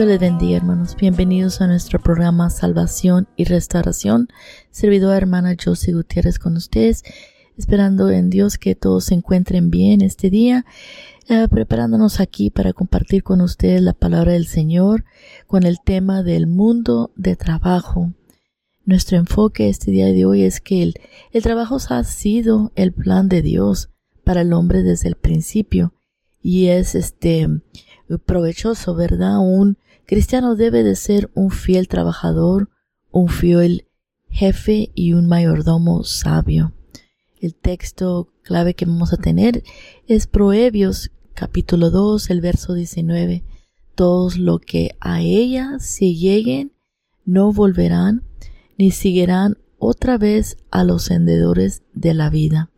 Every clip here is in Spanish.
Dios les bendiga, hermanos. Bienvenidos a nuestro programa Salvación y Restauración. Servidor hermana Josie Gutiérrez con ustedes, esperando en Dios que todos se encuentren bien este día, eh, preparándonos aquí para compartir con ustedes la palabra del Señor con el tema del mundo de trabajo. Nuestro enfoque este día de hoy es que el, el trabajo ha sido el plan de Dios para el hombre desde el principio y es este provechoso, ¿verdad? Un cristiano debe de ser un fiel trabajador, un fiel jefe y un mayordomo sabio. El texto clave que vamos a tener es Proverbios capítulo 2, el verso 19. Todos lo que a ella se lleguen no volverán ni seguirán otra vez a los sendedores de la vida.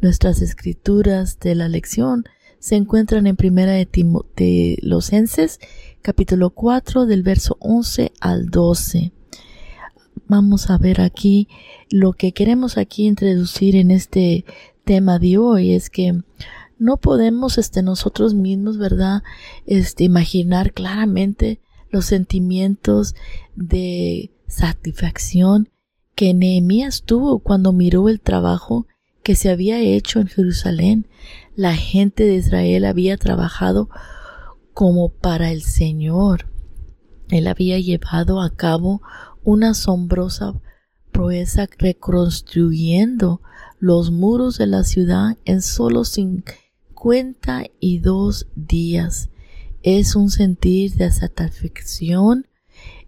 Nuestras escrituras de la lección se encuentran en Primera de Timoteosenses, capítulo 4, del verso 11 al 12. Vamos a ver aquí lo que queremos aquí introducir en este tema de hoy es que no podemos este nosotros mismos, ¿verdad? Este imaginar claramente los sentimientos de satisfacción que Nehemías tuvo cuando miró el trabajo que se había hecho en Jerusalén. La gente de Israel había trabajado como para el Señor. Él había llevado a cabo una asombrosa proeza reconstruyendo los muros de la ciudad en solo cincuenta y dos días. Es un sentir de satisfacción,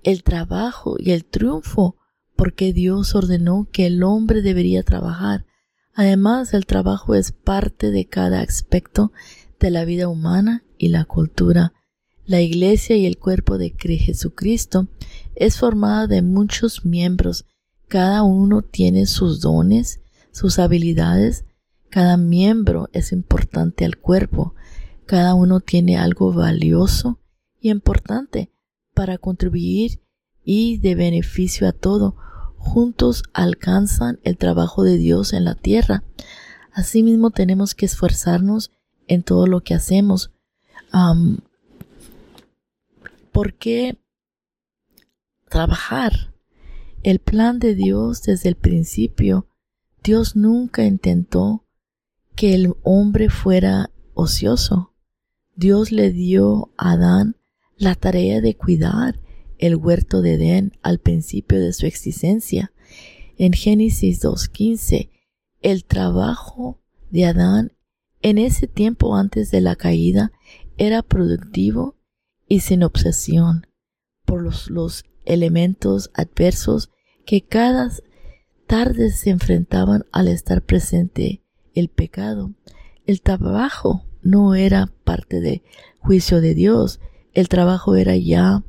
el trabajo y el triunfo, porque Dios ordenó que el hombre debería trabajar Además, el trabajo es parte de cada aspecto de la vida humana y la cultura. La iglesia y el cuerpo de Jesucristo es formada de muchos miembros. Cada uno tiene sus dones, sus habilidades. Cada miembro es importante al cuerpo. Cada uno tiene algo valioso y importante para contribuir y de beneficio a todo juntos alcanzan el trabajo de Dios en la tierra. Asimismo tenemos que esforzarnos en todo lo que hacemos. ¿Por qué trabajar? El plan de Dios desde el principio, Dios nunca intentó que el hombre fuera ocioso. Dios le dio a Adán la tarea de cuidar el huerto de Edén al principio de su existencia. En Génesis 2.15, el trabajo de Adán en ese tiempo antes de la caída era productivo y sin obsesión por los, los elementos adversos que cada tarde se enfrentaban al estar presente el pecado. El trabajo no era parte del juicio de Dios, el trabajo era ya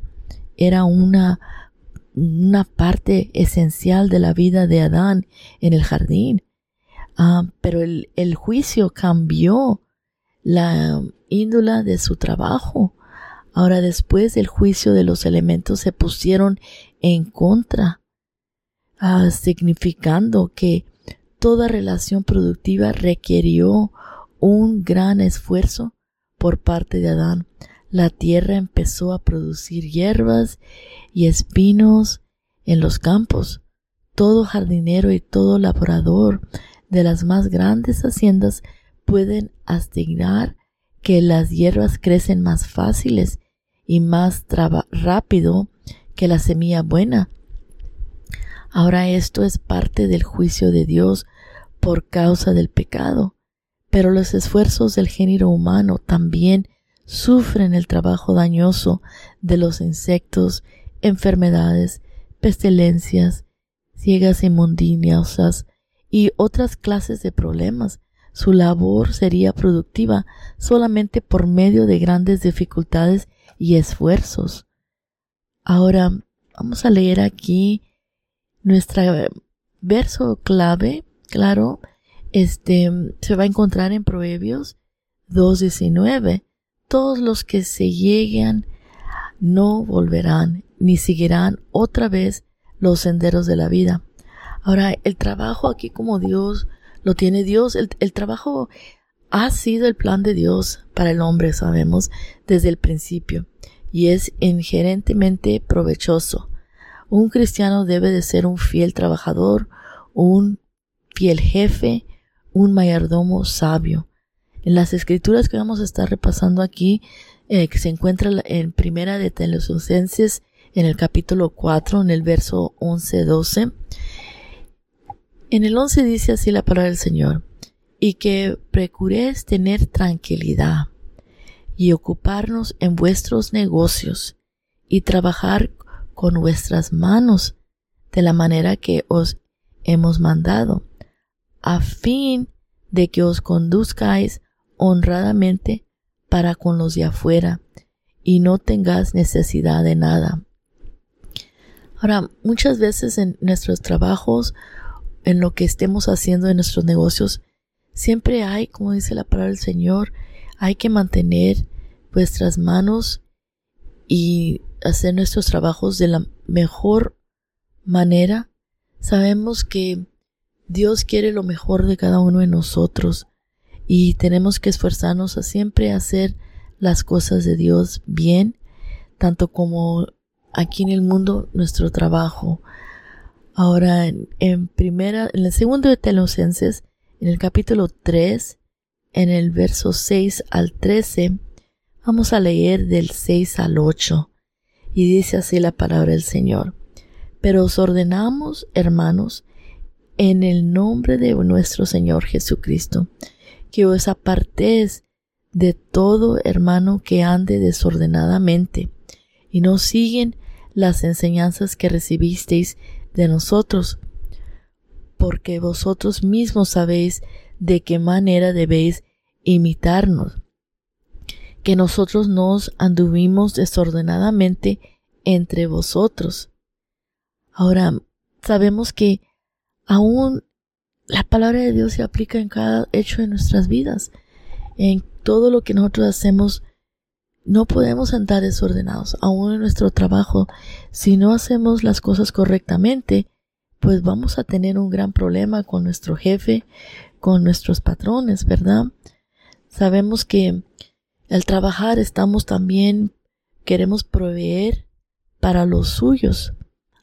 era una, una parte esencial de la vida de Adán en el jardín. Ah, pero el, el juicio cambió la índula de su trabajo. Ahora después del juicio de los elementos se pusieron en contra, ah, significando que toda relación productiva requirió un gran esfuerzo por parte de Adán la tierra empezó a producir hierbas y espinos en los campos. Todo jardinero y todo labrador de las más grandes haciendas pueden asignar que las hierbas crecen más fáciles y más rápido que la semilla buena. Ahora esto es parte del juicio de Dios por causa del pecado, pero los esfuerzos del género humano también sufren el trabajo dañoso de los insectos, enfermedades, pestilencias, ciegas inmundinosas y otras clases de problemas. Su labor sería productiva solamente por medio de grandes dificultades y esfuerzos. Ahora vamos a leer aquí nuestro verso clave, claro, este se va a encontrar en Proverbios 2.19 todos los que se lleguen no volverán ni seguirán otra vez los senderos de la vida. Ahora, el trabajo aquí como Dios lo tiene Dios, el, trabajo ha sido el plan de Dios para el hombre, sabemos, desde el principio. y es inherentemente provechoso. Un cristiano debe de ser un fiel trabajador, un fiel jefe, un mayordomo sabio. En las escrituras que vamos a estar repasando aquí, eh, que se encuentra en Primera de Tesalonicenses, en el capítulo 4, en el verso 11-12, en el 11 dice así la palabra del Señor, y que procuréis tener tranquilidad y ocuparnos en vuestros negocios y trabajar con vuestras manos de la manera que os hemos mandado, a fin de que os conduzcáis honradamente para con los de afuera y no tengáis necesidad de nada. Ahora, muchas veces en nuestros trabajos, en lo que estemos haciendo en nuestros negocios, siempre hay, como dice la palabra del Señor, hay que mantener vuestras manos y hacer nuestros trabajos de la mejor manera. Sabemos que Dios quiere lo mejor de cada uno de nosotros y tenemos que esforzarnos a siempre hacer las cosas de Dios bien, tanto como aquí en el mundo nuestro trabajo. Ahora en, primera, en el segundo de Telosenses, en el capítulo 3, en el verso 6 al 13, vamos a leer del 6 al 8 y dice así la palabra del Señor. Pero os ordenamos, hermanos, en el nombre de nuestro Señor Jesucristo, que os apartéis de todo hermano que ande desordenadamente y no siguen las enseñanzas que recibisteis de nosotros, porque vosotros mismos sabéis de qué manera debéis imitarnos, que nosotros nos anduvimos desordenadamente entre vosotros. Ahora, sabemos que aún la palabra de Dios se aplica en cada hecho de nuestras vidas, en todo lo que nosotros hacemos. No podemos andar desordenados, aún en nuestro trabajo. Si no hacemos las cosas correctamente, pues vamos a tener un gran problema con nuestro jefe, con nuestros patrones, ¿verdad? Sabemos que al trabajar estamos también, queremos proveer para los suyos.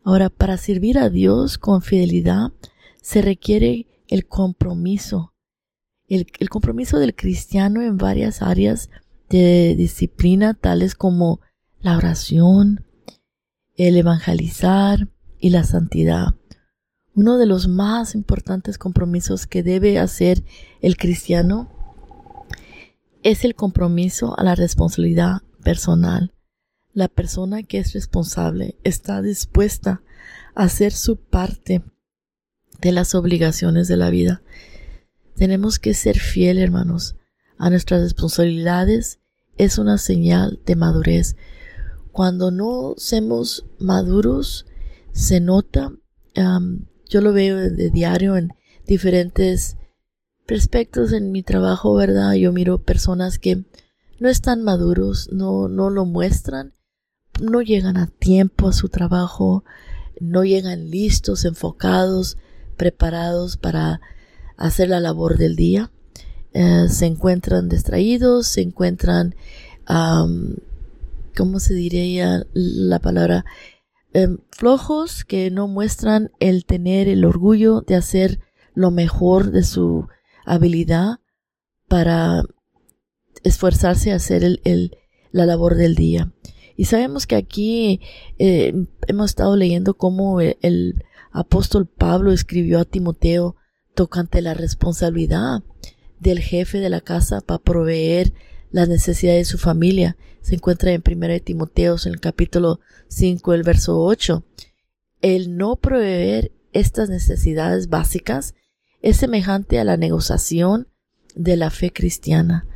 Ahora, para servir a Dios con fidelidad se requiere el compromiso. El, compromiso del cristiano en varias áreas de disciplina, tales como la oración, el evangelizar y la santidad. Uno de los más importantes compromisos que debe hacer el cristiano es el compromiso a la responsabilidad personal. La persona que es responsable está dispuesta a hacer su parte de las obligaciones de la vida. Tenemos que ser fiel, hermanos, a nuestras responsabilidades. Es una señal de madurez. Cuando no somos maduros, se nota. yo lo veo de diario en diferentes aspectos en mi trabajo, ¿verdad? Yo miro personas que no están maduros, no, no lo muestran, no llegan a tiempo a su trabajo, no llegan listos, enfocados, preparados para hacer la labor del día. Eh, se encuentran distraídos, se encuentran, ¿cómo se diría la palabra? Em, flojos que no muestran el tener el orgullo de hacer lo mejor de su habilidad para esforzarse a hacer el, la labor del día. Y sabemos que aquí eh, hemos estado leyendo cómo el, apóstol Pablo escribió a Timoteo tocante la responsabilidad del jefe de la casa para proveer las necesidades de su familia. Se encuentra en 1 Timoteo en el capítulo 5, el verso 8. El no proveer estas necesidades básicas es semejante a la negociación de la fe cristiana.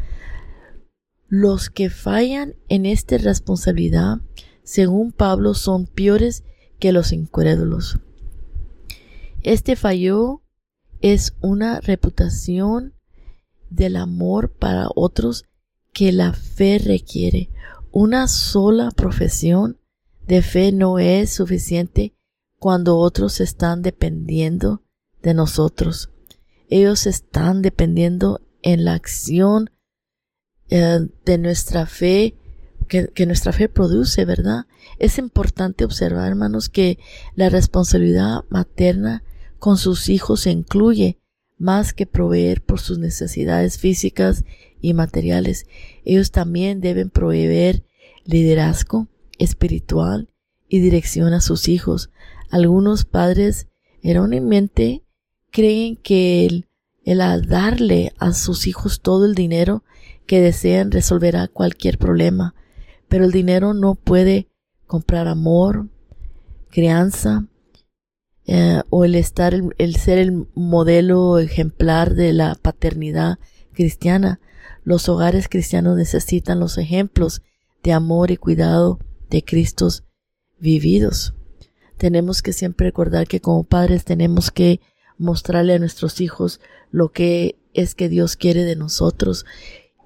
Los que fallan en esta responsabilidad, según Pablo, son peores que los incrédulos. Este fallo es una reputación del amor para otros que la fe requiere. Una sola profesión de fe no es suficiente cuando otros están dependiendo de nosotros ellos están dependiendo en la acción eh, de nuestra fe que, que, nuestra fe produce, ¿verdad? Es importante observar, hermanos, que la responsabilidad materna con sus hijos incluye más que proveer por sus necesidades físicas y materiales. Ellos también deben proveer liderazgo espiritual y dirección a sus hijos. Algunos padres erróneamente creen que el, el darle a sus hijos todo el dinero que desean resolverá cualquier problema, pero el dinero no puede comprar amor, crianza, eh, o el estar, el, ser el modelo ejemplar de la paternidad cristiana. Los hogares cristianos necesitan los ejemplos de amor y cuidado de Cristos vividos. Tenemos que siempre recordar que como padres tenemos que mostrarle a nuestros hijos lo que es que Dios quiere de nosotros,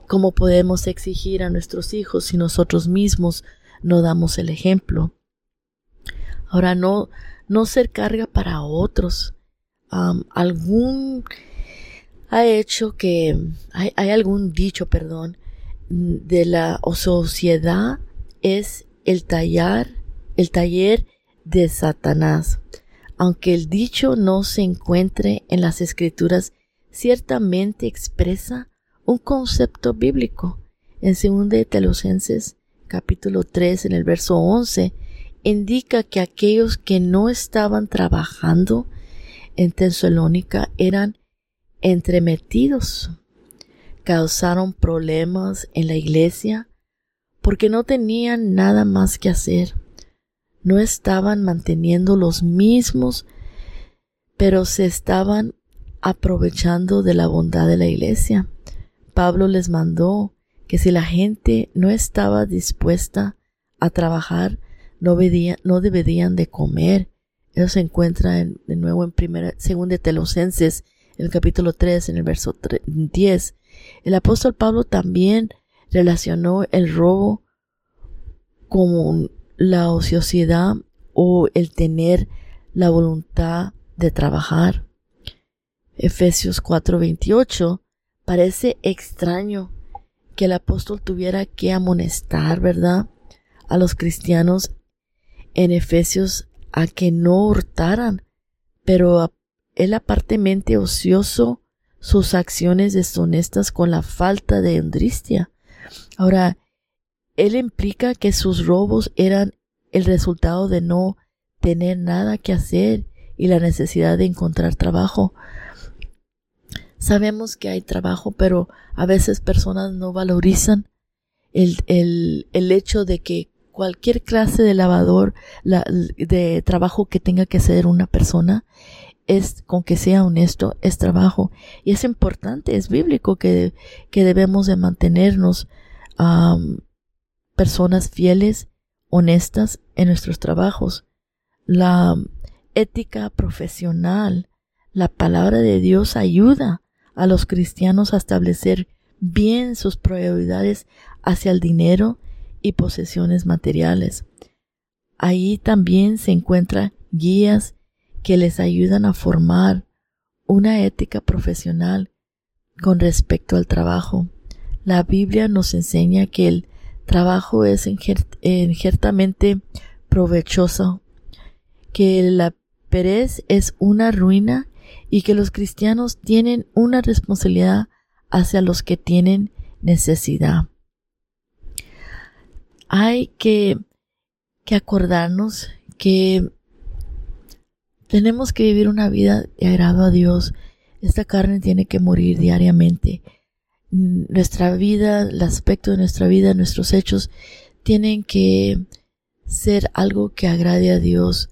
cómo podemos exigir a nuestros hijos si nosotros mismos no damos el ejemplo. Ahora no, no ser carga para otros. algún ha hecho que hay, hay, algún dicho, perdón, de la sociedad es el tallar, el taller de Satanás. Aunque el dicho no se encuentre en las escrituras, ciertamente expresa un concepto bíblico. En 2 de Telosenses capítulo 3 en el verso 11 indica que aquellos que no estaban trabajando en Tesalónica eran entremetidos, causaron problemas en la iglesia porque no tenían nada más que hacer. No estaban manteniendo los mismos, pero se estaban aprovechando de la bondad de la iglesia. Pablo les mandó que si la gente no estaba dispuesta a trabajar, no, no deberían de comer. Eso se encuentra de nuevo en primera, segunda de Telosenses, en el capítulo 3, en el verso 10. El apóstol Pablo también relacionó el robo como la ociosidad o el tener la voluntad de trabajar. Efesios 4:28 parece extraño que el apóstol tuviera que amonestar, ¿verdad? A los cristianos en Efesios a que no hurtaran, pero él apartemente ocioso sus acciones deshonestas con la falta de endristia. Ahora, él implica que sus robos eran el resultado de no tener nada que hacer y la necesidad de encontrar trabajo. Sabemos que hay trabajo, pero a veces personas no valorizan el, el, el hecho de que cualquier clase de lavador, de trabajo que tenga que hacer una persona, es, con que sea honesto, es trabajo. Y es importante, es bíblico que, que debemos de mantenernos personas fieles, honestas en nuestros trabajos. La ética profesional, la palabra de Dios ayuda a los cristianos a establecer bien sus prioridades hacia el dinero y posesiones materiales. Ahí también se encuentran guías que les ayudan a formar una ética profesional con respecto al trabajo. La Biblia nos enseña que el trabajo es injertamente provechoso, que la perez es una ruina y que los cristianos tienen una responsabilidad hacia los que tienen necesidad. Hay que, que acordarnos que tenemos que vivir una vida de agrado a Dios. Esta carne tiene que morir diariamente. Nuestra vida, el aspecto de nuestra vida, nuestros hechos, tienen que ser algo que agrade a Dios.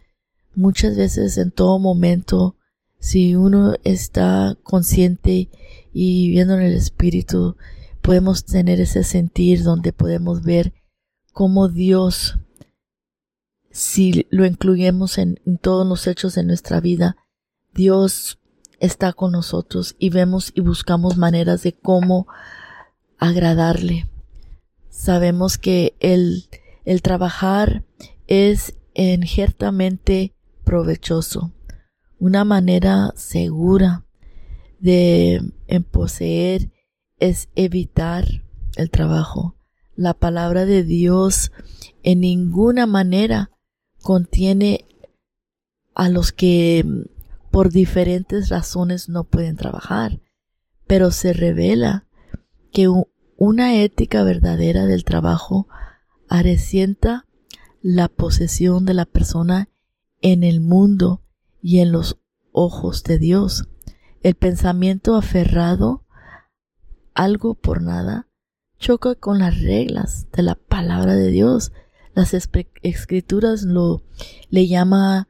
Muchas veces, en todo momento, si uno está consciente y viviendo en el Espíritu, podemos tener ese sentir donde podemos ver cómo Dios, si lo incluyemos en, todos los hechos de nuestra vida, Dios está con nosotros y vemos y buscamos maneras de cómo agradarle. Sabemos que el, el trabajar es injertamente provechoso una manera segura de poseer es evitar el trabajo. La palabra de Dios en ninguna manera contiene a los que por diferentes razones no pueden trabajar, pero se revela que una ética verdadera del trabajo arrecienta la posesión de la persona en el mundo y en los ojos de Dios. El pensamiento aferrado, algo por nada, choca con las reglas de la palabra de Dios. Las escrituras lo le llama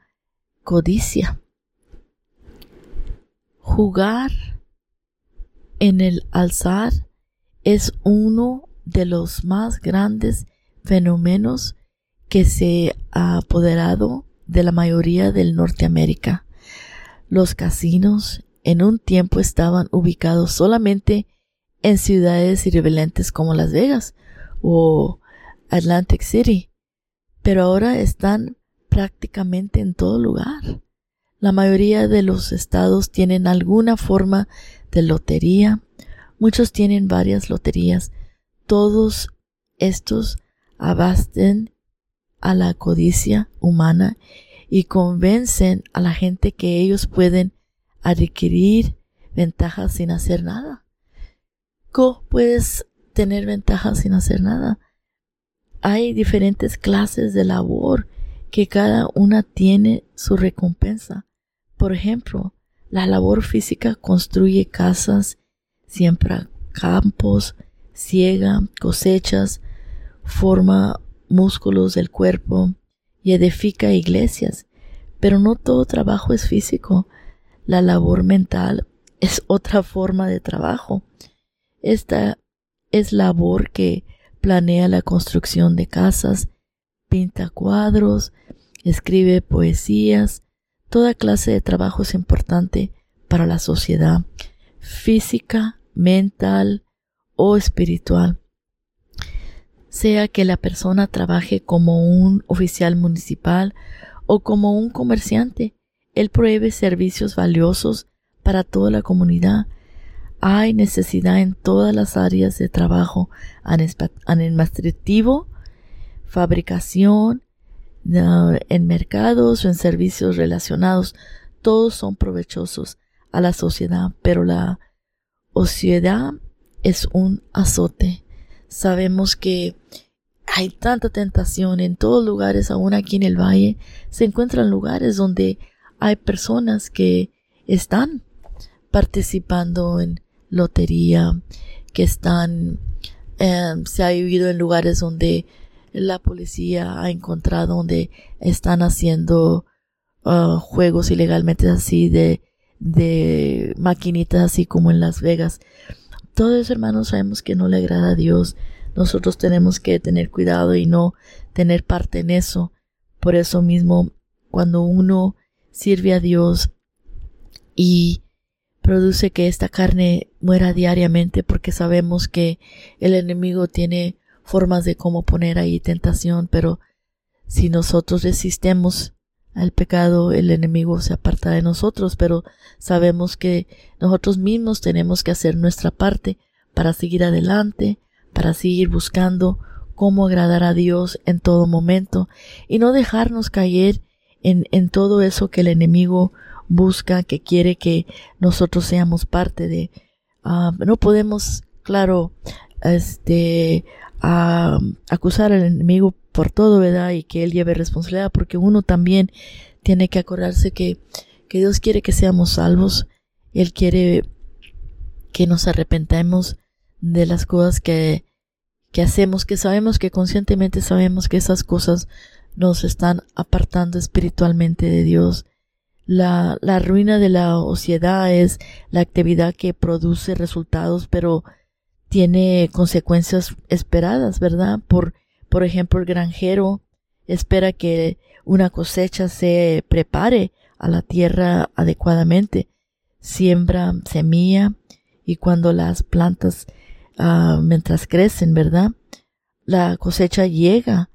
codicia. Jugar en el alzar es uno de los más grandes fenómenos que se ha apoderado de la mayoría del Norteamérica. Los casinos en un tiempo estaban ubicados solamente en ciudades irreverentes como Las Vegas o Atlantic City, pero ahora están prácticamente en todo lugar. La mayoría de los estados tienen alguna forma de lotería, muchos tienen varias loterías, todos estos abasten a la codicia humana y convencen a la gente que ellos pueden adquirir ventajas sin hacer nada. ¿Cómo puedes tener ventajas sin hacer nada? Hay diferentes clases de labor que cada una tiene su recompensa. Por ejemplo, la labor física construye casas, siembra campos, ciega, cosechas, forma músculos del cuerpo y edifica iglesias. Pero no todo trabajo es físico. La labor mental es otra forma de trabajo. Esta es labor que planea la construcción de casas, pinta cuadros, escribe poesías, toda clase de trabajo es importante para la sociedad, física, mental o espiritual. Sea que la persona trabaje como un oficial municipal o como un comerciante, él provee servicios valiosos para toda la comunidad hay necesidad en todas las áreas de trabajo administrativo, fabricación, en mercados o en servicios relacionados. Todos son provechosos a la sociedad, pero la ociedad es un azote. Sabemos que hay tanta tentación en todos lugares, aún aquí en el valle, se encuentran lugares donde hay personas que están participando en lotería, que están, em, se ha vivido en lugares donde la policía ha encontrado donde están haciendo uh, juegos ilegalmente así de, de maquinitas así como en Las Vegas. Todo eso, hermanos, sabemos que no le agrada a Dios. Nosotros tenemos que tener cuidado y no tener parte en eso. Por eso mismo, cuando uno sirve a Dios y produce que esta carne muera diariamente porque sabemos que el enemigo tiene formas de cómo poner ahí tentación, pero si nosotros resistemos al pecado, el enemigo se aparta de nosotros, pero sabemos que nosotros mismos tenemos que hacer nuestra parte para seguir adelante, para seguir buscando cómo agradar a Dios en todo momento y no dejarnos caer en, en todo eso que el enemigo busca, que quiere que nosotros seamos parte de. Ah, no podemos, claro, este, uh, acusar al enemigo por todo, ¿verdad? Y que él lleve responsabilidad, porque uno también tiene que acordarse que, que Dios quiere que seamos salvos. Él quiere que nos arrepentemos de las cosas que, que hacemos, que sabemos que conscientemente sabemos que esas cosas nos están apartando espiritualmente de Dios la, la ruina de la sociedad es la actividad que produce resultados, pero tiene consecuencias esperadas, ¿verdad? Por, por ejemplo, el granjero espera que una cosecha se prepare a la tierra adecuadamente, siembra semilla y cuando las plantas, uh, mientras crecen, ¿verdad? La cosecha llega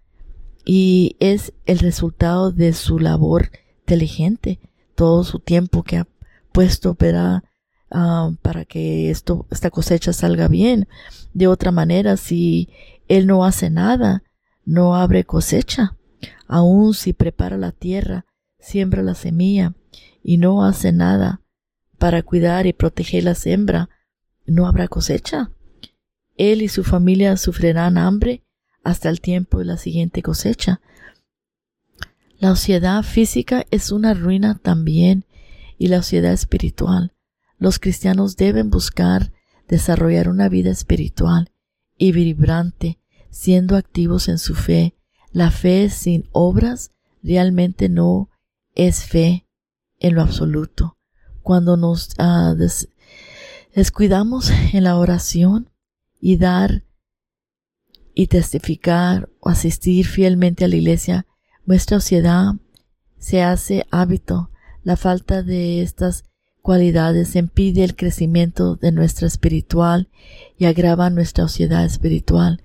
y es el resultado de su labor inteligente todo su tiempo que ha puesto para, ah, para que esto, esta cosecha salga bien. De otra manera, si Él no hace nada, no abre cosecha. Aun si prepara la tierra, siembra la semilla y no hace nada para cuidar y proteger la siembra, no habrá cosecha. Él y su familia sufrirán hambre hasta el tiempo de la siguiente cosecha. La sociedad física es una ruina también y la sociedad espiritual. Los cristianos deben buscar desarrollar una vida espiritual y vibrante, siendo activos en su fe. La fe sin obras realmente no es fe en lo absoluto. Cuando nos ah, descuidamos en la oración y dar y testificar o asistir fielmente a la iglesia, nuestra sociedad se hace hábito. La falta de estas cualidades impide el crecimiento de nuestra espiritual y agrava nuestra sociedad espiritual.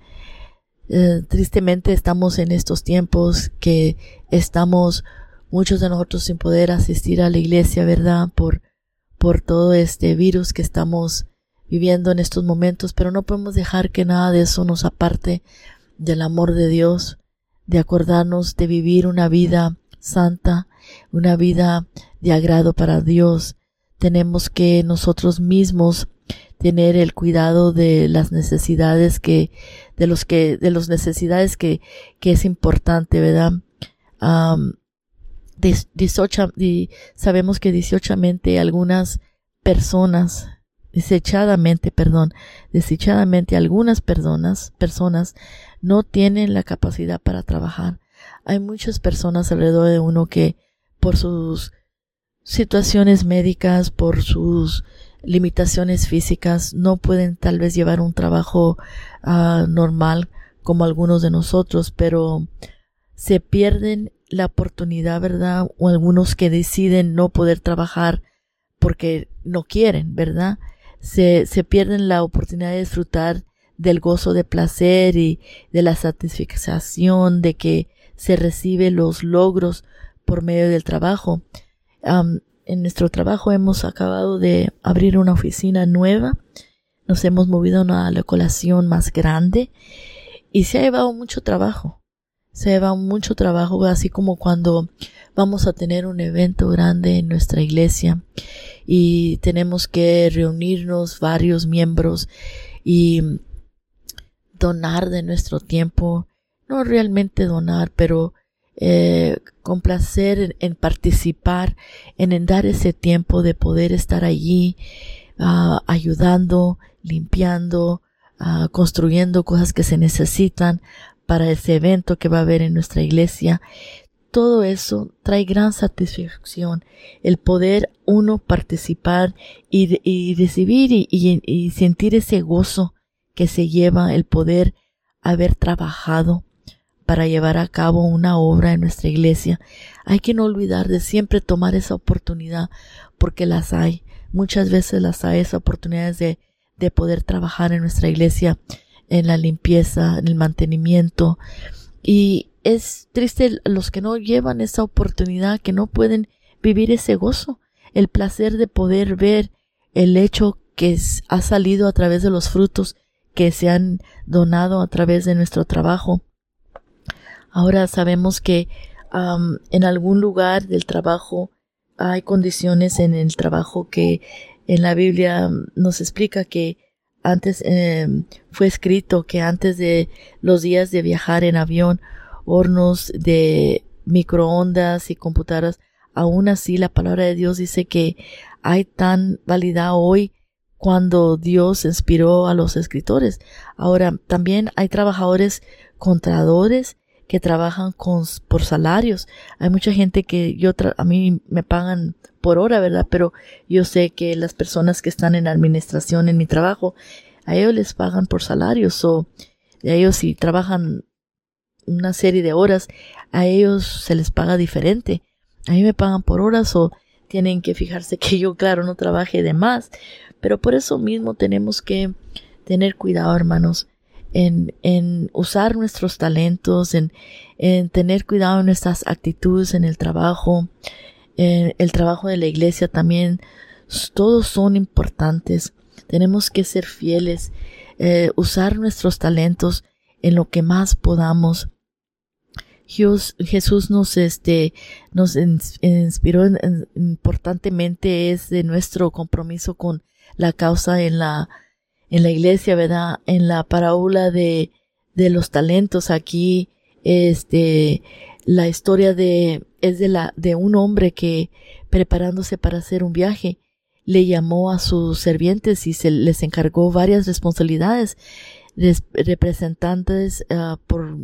Eh, tristemente estamos en estos tiempos que estamos muchos de nosotros sin poder asistir a la iglesia, ¿verdad? Por, por todo este virus que estamos viviendo en estos momentos, pero no podemos dejar que nada de eso nos aparte del amor de Dios, de acordarnos de vivir una vida santa, una vida de agrado para Dios. Tenemos que nosotros mismos tener el cuidado de las necesidades que, de los que, de las necesidades que, que es importante, ¿verdad? sabemos que dieciochamente algunas personas, desechadamente, perdón, desechadamente algunas personas, personas no tienen la capacidad para trabajar. Hay muchas personas alrededor de uno que por sus situaciones médicas, por sus limitaciones físicas, no pueden tal vez llevar un trabajo ah, normal como algunos de nosotros, pero se pierden la oportunidad, ¿verdad? O algunos que deciden no poder trabajar porque no quieren, ¿verdad? Se, se pierden la oportunidad de disfrutar del gozo de placer y de la satisfacción de que se recibe los logros por medio del trabajo. en nuestro trabajo hemos acabado de abrir una oficina nueva. Nos hemos movido a una localización más grande y se ha llevado mucho trabajo se lleva mucho trabajo, así como cuando vamos a tener un evento grande en nuestra iglesia y tenemos que reunirnos varios miembros y donar de nuestro tiempo, no realmente donar, pero eh, complacer en, participar, en, dar ese tiempo de poder estar allí ah, ayudando, limpiando, ah, construyendo cosas que se necesitan para ese evento que va a haber en nuestra iglesia. Todo eso trae gran satisfacción, el poder uno participar y, recibir y, sentir ese gozo que se lleva el poder haber trabajado para llevar a cabo una obra en nuestra iglesia. Hay que no olvidar de siempre tomar esa oportunidad porque las hay. Muchas veces las hay esas oportunidades de, de poder trabajar en nuestra iglesia en la limpieza, en el mantenimiento. Y es triste los que no llevan esa oportunidad, que no pueden vivir ese gozo, el placer de poder ver el hecho que ha salido a través de los frutos que se han donado a través de nuestro trabajo. Ahora sabemos que en algún lugar del trabajo hay condiciones en el trabajo que en la Biblia nos explica que antes eh, fue escrito que antes de los días de viajar en avión, hornos de microondas y computadoras, aún así la palabra de Dios dice que hay tan validad hoy cuando Dios inspiró a los escritores. Ahora, también hay trabajadores contadores que trabajan por salarios. Hay mucha gente que yo, a mí me pagan por hora, ¿verdad? Pero yo sé que las personas que están en administración en mi trabajo, a ellos les pagan por salarios o a ellos si trabajan una serie de horas, a ellos se les paga diferente. A mí me pagan por horas o tienen que fijarse que yo, claro, no trabaje de más. Pero por eso mismo tenemos que tener cuidado, hermanos en, en usar nuestros talentos, en, en, tener cuidado en nuestras actitudes en el trabajo, en el trabajo de la iglesia también, todos son importantes. Tenemos que ser fieles, eh, usar nuestros talentos en lo que más podamos. Jesús nos, este, nos inspiró importantemente es de nuestro compromiso con la causa en la, en la iglesia, ¿verdad? En la parábola de, de los talentos aquí, este, la historia de, es de la, de un hombre que preparándose para hacer un viaje, le llamó a sus servientes y se les encargó varias responsabilidades, representantes uh, por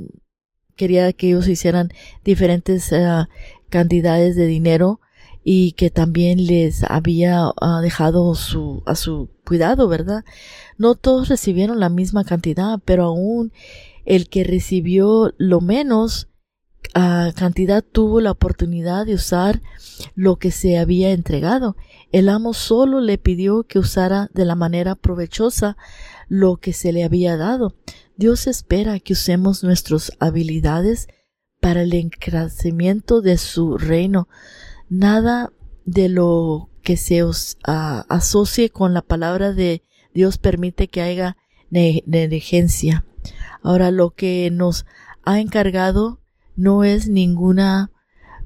quería que ellos hicieran diferentes uh, cantidades de dinero y que también les había uh, dejado su, a su cuidado, ¿verdad? No todos recibieron la misma cantidad, pero aún el que recibió lo menos cantidad tuvo la oportunidad de usar lo que se había entregado. El amo solo le pidió que usara de la manera provechosa lo que se le había dado. Dios espera que usemos nuestras habilidades para el encrecimiento de su reino. Nada de lo que se os asocie con la palabra de Dios permite que haya negligencia. Ahora lo que nos ha encargado no es ninguna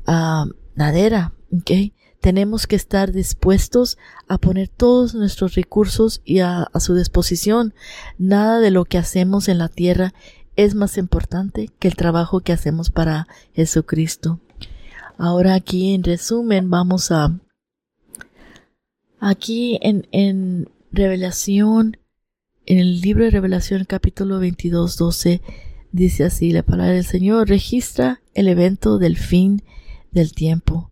uh, nadera, ¿ok? Tenemos que estar dispuestos a poner todos nuestros recursos y a, su disposición. Nada de lo que hacemos en la tierra es más importante que el trabajo que hacemos para Jesucristo. Ahora aquí en resumen vamos a aquí en, en Revelación, en el libro de Revelación capítulo 22, 12 Dice así la palabra del Señor, registra el evento del fin del tiempo.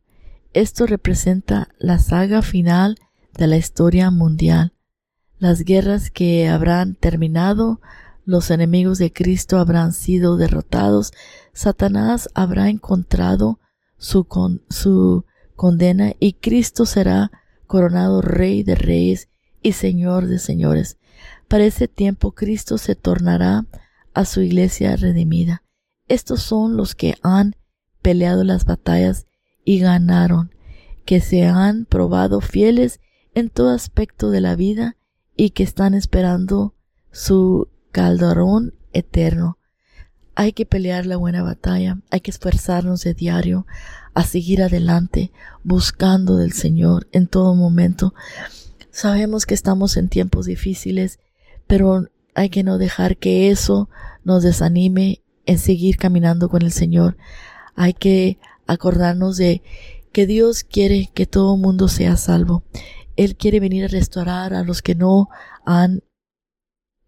Esto representa la saga final de la historia mundial. Las guerras que habrán terminado, los enemigos de Cristo habrán sido derrotados, Satanás habrá encontrado su, su condena y Cristo será coronado Rey de Reyes y Señor de Señores. Para ese tiempo Cristo se tornará a su iglesia redimida. Estos son los que han peleado las batallas y ganaron, que se han probado fieles en todo aspecto de la vida y que están esperando su calderón eterno. Hay que pelear la buena batalla, hay que esforzarnos de diario a seguir adelante, buscando del Señor en todo momento. Sabemos que estamos en tiempos difíciles, pero hay que no dejar que eso nos desanime en seguir caminando con el Señor. Hay que acordarnos de que Dios quiere que todo mundo sea salvo. Él quiere venir a restaurar a los que no han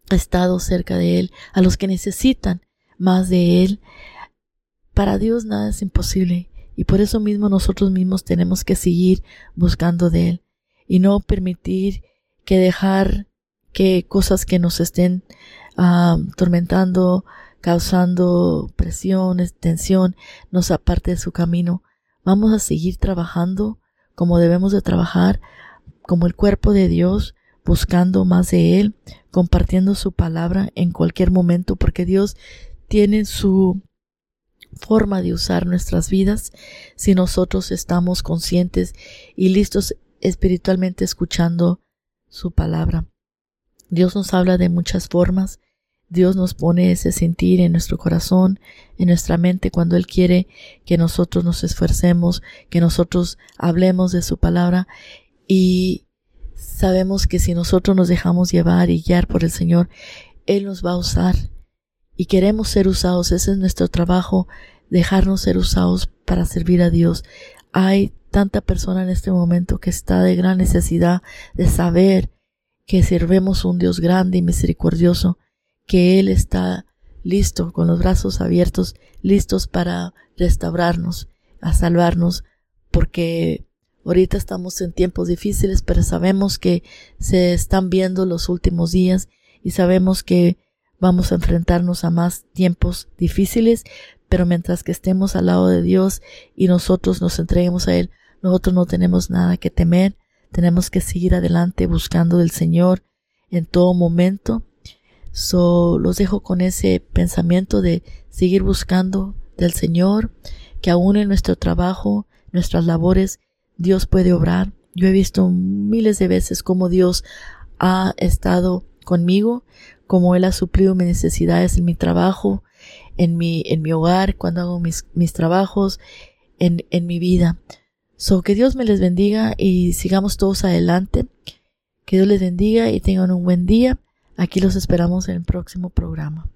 estado cerca de Él, a los que necesitan más de Él. Para Dios nada es imposible y por eso mismo nosotros mismos tenemos que seguir buscando de Él y no permitir que dejar que cosas que nos estén uh, tormentando, causando presiones, tensión, nos aparte de su camino. Vamos a seguir trabajando como debemos de trabajar, como el cuerpo de Dios, buscando más de Él, compartiendo su palabra en cualquier momento, porque Dios tiene su forma de usar nuestras vidas si nosotros estamos conscientes y listos espiritualmente escuchando su palabra. Dios nos habla de muchas formas. Dios nos pone ese sentir en nuestro corazón, en nuestra mente, cuando Él quiere que nosotros nos esfuercemos, que nosotros hablemos de su palabra y sabemos que si nosotros nos dejamos llevar y guiar por el Señor, Él nos va a usar y queremos ser usados. Ese es nuestro trabajo, dejarnos ser usados para servir a Dios. Hay tanta persona en este momento que está de gran necesidad de saber que servemos un Dios grande y misericordioso, que Él está listo, con los brazos abiertos, listos para restaurarnos, a salvarnos, porque ahorita estamos en tiempos difíciles, pero sabemos que se están viendo los últimos días y sabemos que vamos a enfrentarnos a más tiempos difíciles, pero mientras que estemos al lado de Dios y nosotros nos entreguemos a Él, nosotros no tenemos nada que temer, tenemos que seguir adelante buscando del Señor en todo momento. So, los dejo con ese pensamiento de seguir buscando del Señor, que aún en nuestro trabajo, nuestras labores, Dios puede obrar. Yo he visto miles de veces cómo Dios ha estado conmigo, como Él ha suplido mis necesidades en mi trabajo, en mi, en mi hogar, cuando hago mis, mis trabajos, en, en mi vida. So, que Dios me les bendiga y sigamos todos adelante. Que Dios les bendiga y tengan un buen día. Aquí los esperamos en el próximo programa.